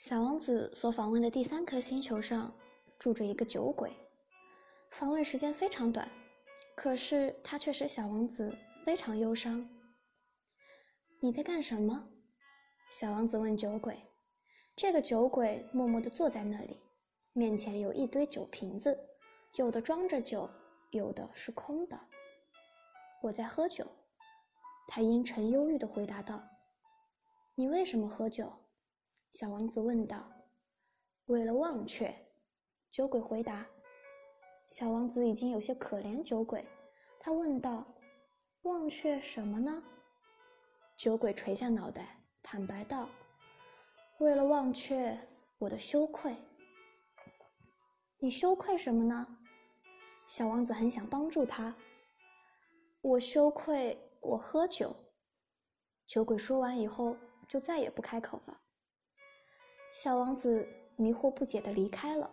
小王子所访问的第三颗星球上住着一个酒鬼，访问时间非常短，可是他却使小王子非常忧伤。你在干什么？小王子问酒鬼。这个酒鬼默默地坐在那里，面前有一堆酒瓶子，有的装着酒，有的是空的。我在喝酒，他阴沉忧郁地回答道。你为什么喝酒？小王子问道。为了忘却，酒鬼回答。小王子已经有些可怜酒鬼，他问道：“忘却什么呢？”酒鬼垂下脑袋，坦白道：“为了忘却我的羞愧。”你羞愧什么呢？小王子很想帮助他。我羞愧我喝酒。酒鬼说完以后。就再也不开口了。小王子迷惑不解的离开了。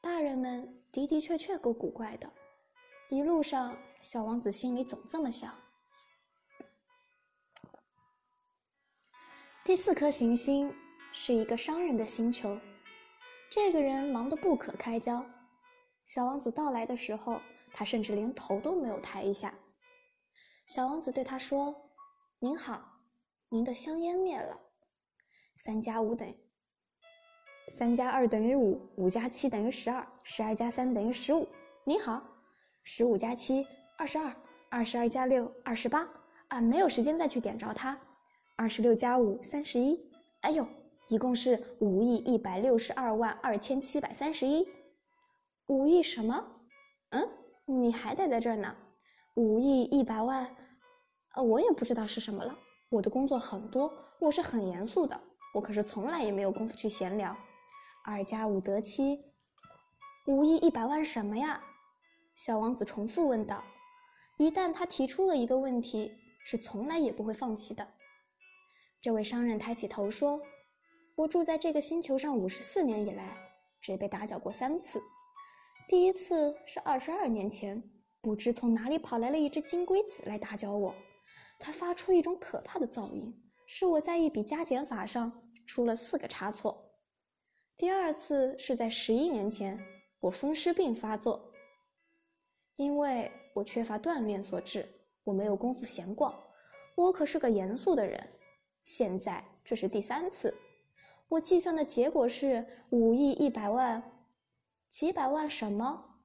大人们的的确确够古怪的。一路上，小王子心里总这么想。第四颗行星是一个商人的星球，这个人忙得不可开交。小王子到来的时候，他甚至连头都没有抬一下。小王子对他说：“您好。”您的香烟灭了。三加五等于三加二等于五，五加七等于十二，十二加三等于十五。您好，十五加七二十二，二十二加六二十八。啊，没有时间再去点着它。二十六加五三十一。哎呦，一共是五亿一百六十二万二千七百三十一。五亿什么？嗯，你还待在这儿呢。五亿一百万，呃，我也不知道是什么了。我的工作很多，我是很严肃的，我可是从来也没有功夫去闲聊。二加五得七，五亿一百万什么呀？小王子重复问道。一旦他提出了一个问题，是从来也不会放弃的。这位商人抬起头说：“我住在这个星球上五十四年以来，只被打搅过三次。第一次是二十二年前，不知从哪里跑来了一只金龟子来打搅我。”它发出一种可怕的噪音，使我在一笔加减法上出了四个差错。第二次是在十一年前，我风湿病发作，因为我缺乏锻炼所致，我没有功夫闲逛。我可是个严肃的人。现在这是第三次，我计算的结果是五亿一百万，几百万什么？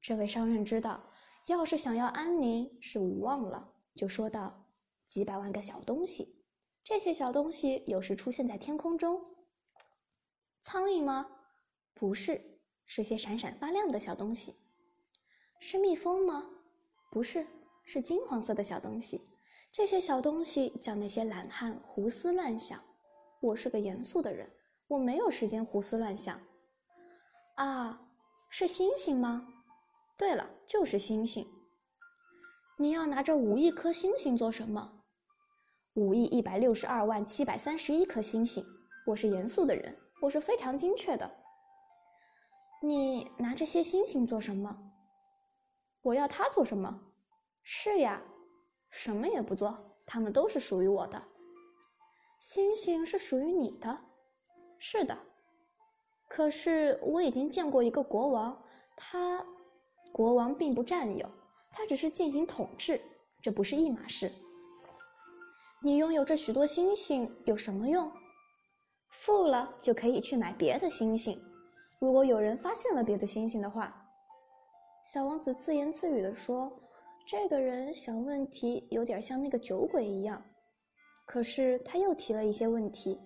这位商人知道，要是想要安宁是无望了。就说道：“几百万个小东西，这些小东西有时出现在天空中。苍蝇吗？不是，是些闪闪发亮的小东西。是蜜蜂吗？不是，是金黄色的小东西。这些小东西叫那些懒汉胡思乱想。我是个严肃的人，我没有时间胡思乱想。啊，是星星吗？对了，就是星星。”你要拿着五亿颗星星做什么？五亿一百六十二万七百三十一颗星星。我是严肃的人，我是非常精确的。你拿这些星星做什么？我要它做什么？是呀，什么也不做，它们都是属于我的。星星是属于你的，是的。可是我已经见过一个国王，他，国王并不占有。他只是进行统治，这不是一码事。你拥有这许多星星有什么用？富了就可以去买别的星星。如果有人发现了别的星星的话，小王子自言自语地说：“这个人想问题有点像那个酒鬼一样。”可是他又提了一些问题：“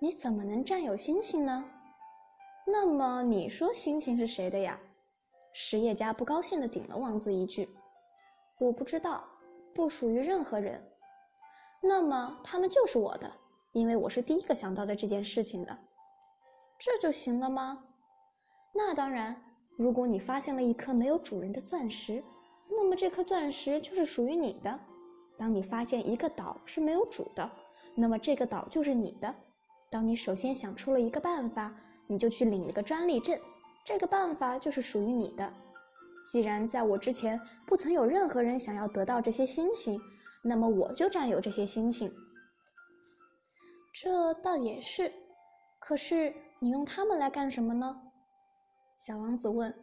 你怎么能占有星星呢？那么你说星星是谁的呀？”实业家不高兴地顶了王子一句：“我不知道，不属于任何人。那么他们就是我的，因为我是第一个想到的这件事情的。这就行了吗？那当然。如果你发现了一颗没有主人的钻石，那么这颗钻石就是属于你的。当你发现一个岛是没有主的，那么这个岛就是你的。当你首先想出了一个办法，你就去领一个专利证。”这个办法就是属于你的。既然在我之前不曾有任何人想要得到这些星星，那么我就占有这些星星。这倒也是，可是你用它们来干什么呢？小王子问。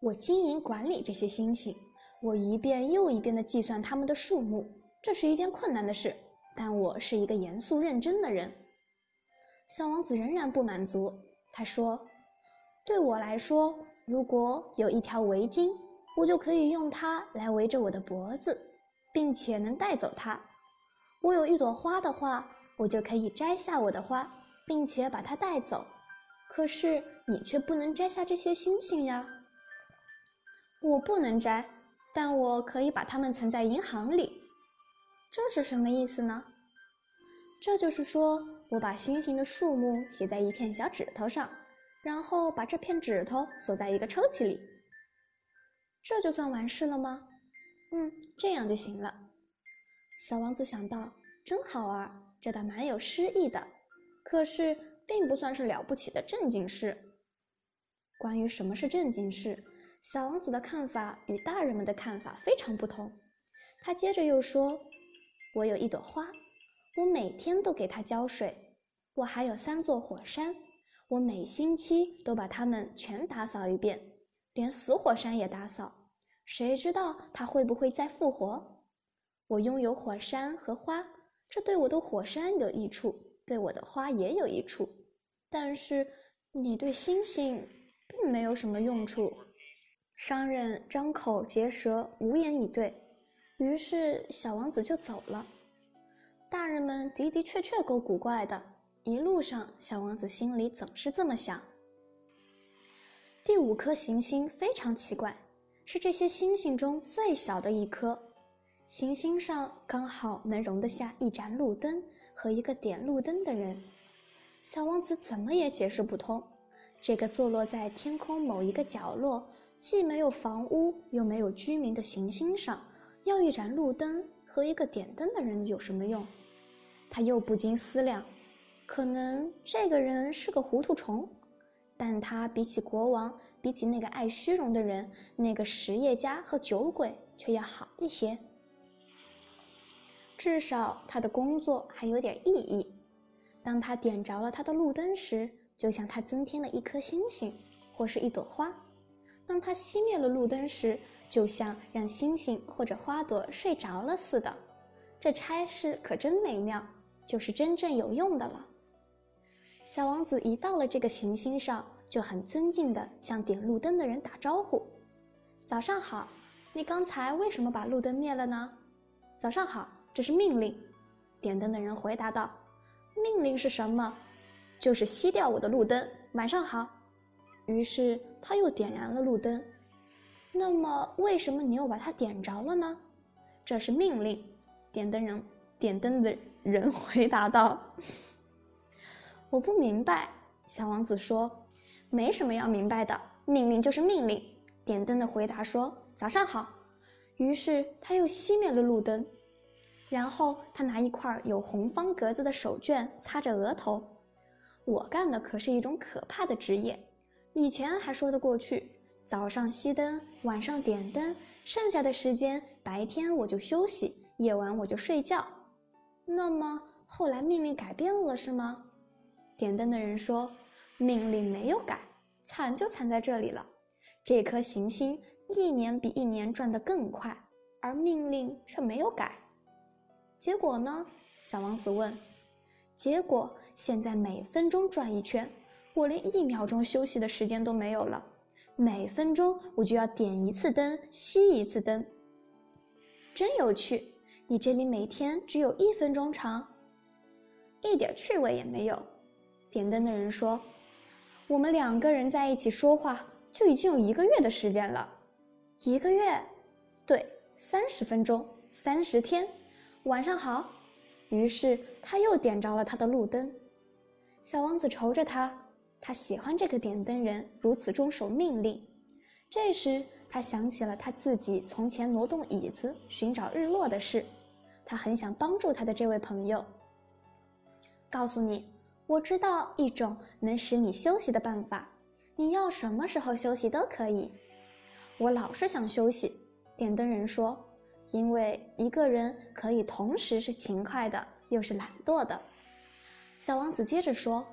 我经营管理这些星星，我一遍又一遍地计算它们的数目，这是一件困难的事。但我是一个严肃认真的人。小王子仍然不满足，他说：“对我来说，如果有一条围巾，我就可以用它来围着我的脖子，并且能带走它。我有一朵花的话，我就可以摘下我的花，并且把它带走。可是你却不能摘下这些星星呀。”我不能摘，但我可以把它们存在银行里。这是什么意思呢？这就是说我把星星的数目写在一片小指头上，然后把这片指头锁在一个抽屉里。这就算完事了吗？嗯，这样就行了。小王子想到，真好玩，这倒蛮有诗意的。可是，并不算是了不起的正经事。关于什么是正经事？小王子的看法与大人们的看法非常不同。他接着又说：“我有一朵花，我每天都给它浇水。我还有三座火山，我每星期都把它们全打扫一遍，连死火山也打扫。谁知道它会不会再复活？我拥有火山和花，这对我的火山有益处，对我的花也有益处。但是你对星星并没有什么用处。”商人张口结舌，无言以对。于是小王子就走了。大人们的的确确够古怪的。一路上，小王子心里总是这么想。第五颗行星非常奇怪，是这些星星中最小的一颗。行星上刚好能容得下一盏路灯和一个点路灯的人。小王子怎么也解释不通，这个坐落在天空某一个角落。既没有房屋又没有居民的行星上，要一盏路灯和一个点灯的人有什么用？他又不禁思量：可能这个人是个糊涂虫，但他比起国王，比起那个爱虚荣的人，那个实业家和酒鬼，却要好一些。至少他的工作还有点意义。当他点着了他的路灯时，就像他增添了一颗星星，或是一朵花。当他熄灭了路灯时，就像让星星或者花朵睡着了似的。这差事可真美妙，就是真正有用的了。小王子一到了这个行星上，就很尊敬地向点路灯的人打招呼：“早上好，你刚才为什么把路灯灭了呢？”“早上好，这是命令。”点灯的人回答道。“命令是什么？就是熄掉我的路灯。”“晚上好。”于是他又点燃了路灯。那么，为什么你又把它点着了呢？这是命令。点灯人点灯的人回答道：“我不明白。”小王子说：“没什么要明白的，命令就是命令。”点灯的回答说：“早上好。”于是他又熄灭了路灯，然后他拿一块有红方格子的手绢擦着额头。我干的可是一种可怕的职业。以前还说得过去，早上熄灯，晚上点灯，剩下的时间白天我就休息，夜晚我就睡觉。那么后来命令改变了是吗？点灯的人说：“命令没有改，惨就惨在这里了。这颗行星一年比一年转得更快，而命令却没有改。结果呢？”小王子问。“结果现在每分钟转一圈。”我连一秒钟休息的时间都没有了，每分钟我就要点一次灯，熄一次灯。真有趣！你这里每天只有一分钟长，一点趣味也没有。点灯的人说：“我们两个人在一起说话就已经有一个月的时间了，一个月，对，三十分钟，三十天。晚上好。”于是他又点着了他的路灯。小王子瞅着他。他喜欢这个点灯人如此遵守命令。这时，他想起了他自己从前挪动椅子寻找日落的事。他很想帮助他的这位朋友。告诉你，我知道一种能使你休息的办法。你要什么时候休息都可以。我老是想休息。点灯人说：“因为一个人可以同时是勤快的，又是懒惰的。”小王子接着说。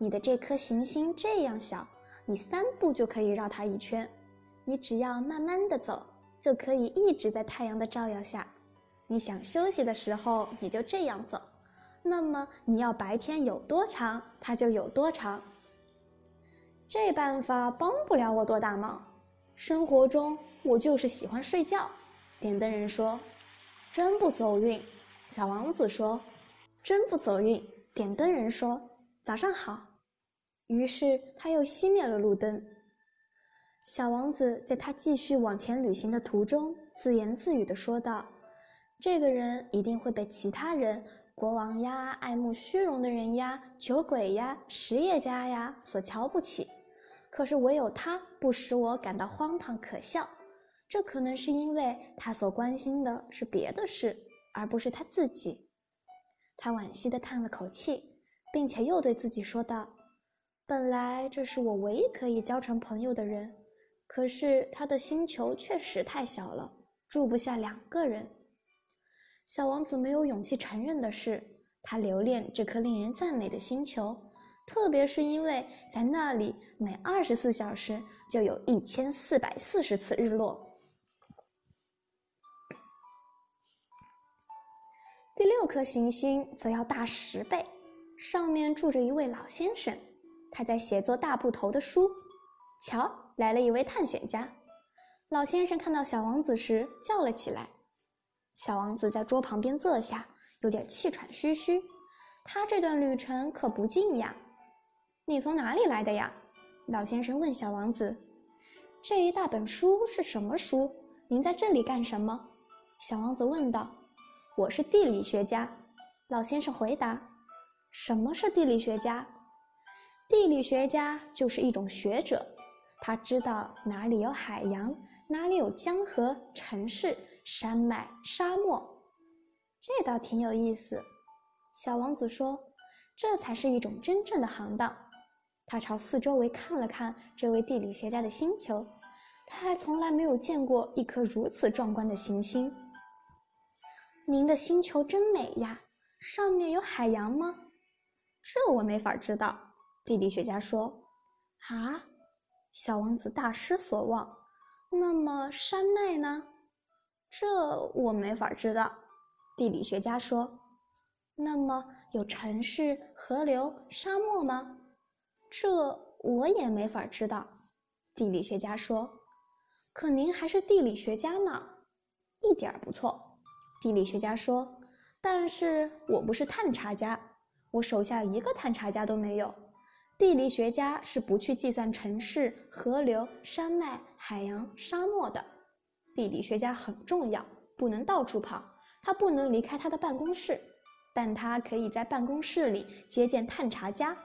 你的这颗行星这样小，你三步就可以绕它一圈。你只要慢慢的走，就可以一直在太阳的照耀下。你想休息的时候，你就这样走。那么你要白天有多长，它就有多长。这办法帮不了我多大忙。生活中我就是喜欢睡觉。点灯人说：“真不走运。”小王子说：“真不走运。”点灯人说：“早上好。”于是他又熄灭了路灯。小王子在他继续往前旅行的途中，自言自语地说道：“这个人一定会被其他人，国王呀、爱慕虚荣的人呀、酒鬼呀、实业家呀所瞧不起。可是唯有他不使我感到荒唐可笑。这可能是因为他所关心的是别的事，而不是他自己。”他惋惜地叹了口气，并且又对自己说道：“本来这是我唯一可以交成朋友的人。”可是他的星球确实太小了，住不下两个人。小王子没有勇气承认的是，他留恋这颗令人赞美的星球，特别是因为在那里每二十四小时就有一千四百四十次日落。第六颗行星则要大十倍，上面住着一位老先生，他在写作大部头的书。瞧。来了一位探险家，老先生看到小王子时叫了起来。小王子在桌旁边坐下，有点气喘吁吁。他这段旅程可不近呀。你从哪里来的呀？老先生问小王子。这一大本书是什么书？您在这里干什么？小王子问道。我是地理学家。老先生回答。什么是地理学家？地理学家就是一种学者。他知道哪里有海洋，哪里有江河、城市、山脉、沙漠，这倒挺有意思。小王子说：“这才是一种真正的行当。”他朝四周围看了看这位地理学家的星球，他还从来没有见过一颗如此壮观的行星。您的星球真美呀，上面有海洋吗？这我没法知道。地理学家说：“啊。”小王子大失所望。那么山脉呢？这我没法知道。地理学家说。那么有城市、河流、沙漠吗？这我也没法知道。地理学家说。可您还是地理学家呢，一点儿不错。地理学家说。但是我不是探查家，我手下一个探查家都没有。地理学家是不去计算城市、河流、山脉、海洋、沙漠的。地理学家很重要，不能到处跑，他不能离开他的办公室，但他可以在办公室里接见探查家。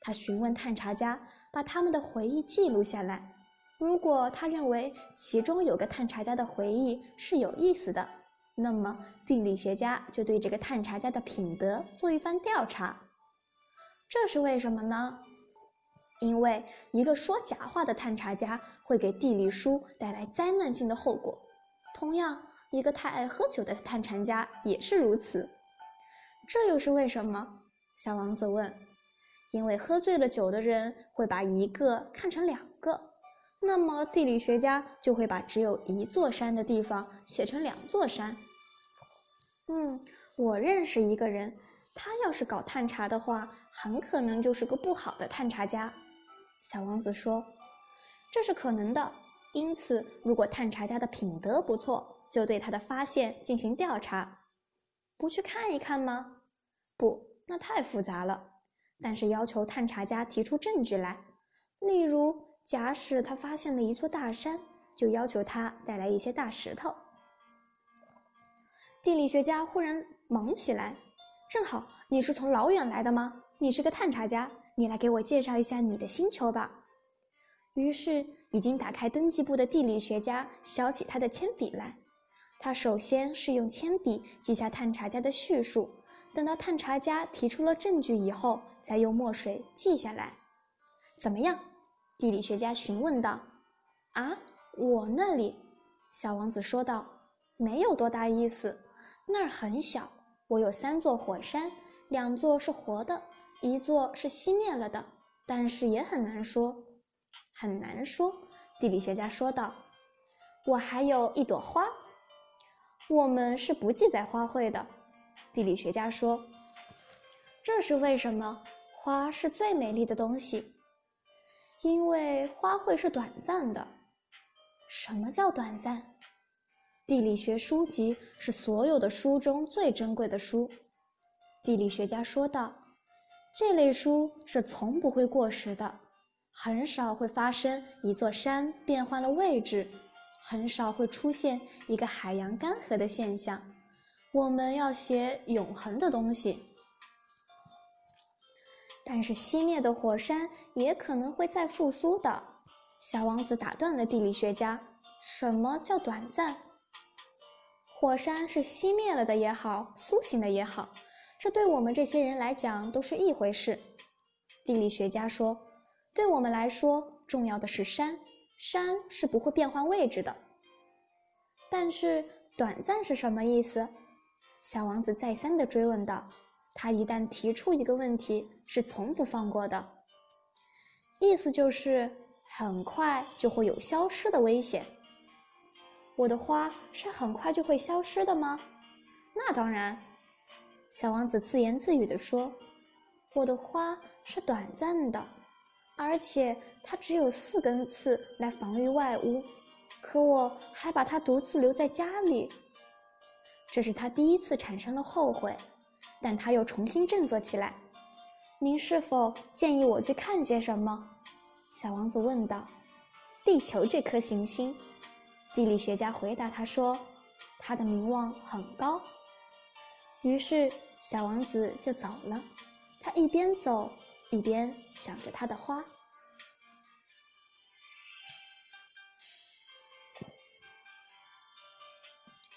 他询问探查家，把他们的回忆记录下来。如果他认为其中有个探查家的回忆是有意思的，那么地理学家就对这个探查家的品德做一番调查。这是为什么呢？因为一个说假话的探查家会给地理书带来灾难性的后果，同样，一个太爱喝酒的探查家也是如此。这又是为什么？小王子问。因为喝醉了酒的人会把一个看成两个，那么地理学家就会把只有一座山的地方写成两座山。嗯，我认识一个人，他要是搞探查的话，很可能就是个不好的探查家。小王子说：“这是可能的。因此，如果探查家的品德不错，就对他的发现进行调查。不去看一看吗？不，那太复杂了。但是要求探查家提出证据来。例如，假使他发现了一座大山，就要求他带来一些大石头。”地理学家忽然忙起来：“正好，你是从老远来的吗？你是个探查家。”你来给我介绍一下你的星球吧。于是，已经打开登记簿的地理学家削起他的铅笔来。他首先是用铅笔记下探查家的叙述，等到探查家提出了证据以后，再用墨水记下来。怎么样？地理学家询问道。“啊，我那里。”小王子说道，“没有多大意思。那儿很小，我有三座火山，两座是活的。”一座是熄灭了的，但是也很难说，很难说。地理学家说道：“我还有一朵花，我们是不记载花卉的。”地理学家说：“这是为什么？花是最美丽的东西，因为花卉是短暂的。什么叫短暂？地理学书籍是所有的书中最珍贵的书。”地理学家说道：“这类书是从不会过时的。”很少会发生一座山变换了位置，很少会出现一个海洋干涸的现象。我们要写永恒的东西，但是熄灭的火山也可能会再复苏的。小王子打断了地理学家：“什么叫短暂？火山是熄灭了的也好，苏醒的也好，这对我们这些人来讲都是一回事。”地理学家说。对我们来说，重要的是山，山是不会变换位置的。但是短暂是什么意思？小王子再三的追问道。他一旦提出一个问题，是从不放过的。意思就是很快就会有消失的危险。我的花是很快就会消失的吗？那当然。小王子自言自语地说：“我的花是短暂的。”而且它只有四根刺来防御外物，可我还把它独自留在家里。这是他第一次产生了后悔，但他又重新振作起来。您是否建议我去看些什么？小王子问道。地球这颗行星，地理学家回答他说：“它的名望很高。”于是小王子就走了。他一边走。一边想着他的花。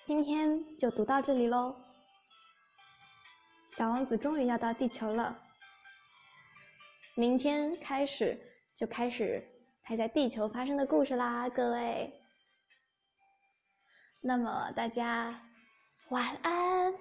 今天就读到这里喽。小王子终于要到地球了，明天开始就开始拍在地球发生的故事啦，各位。那么大家晚安。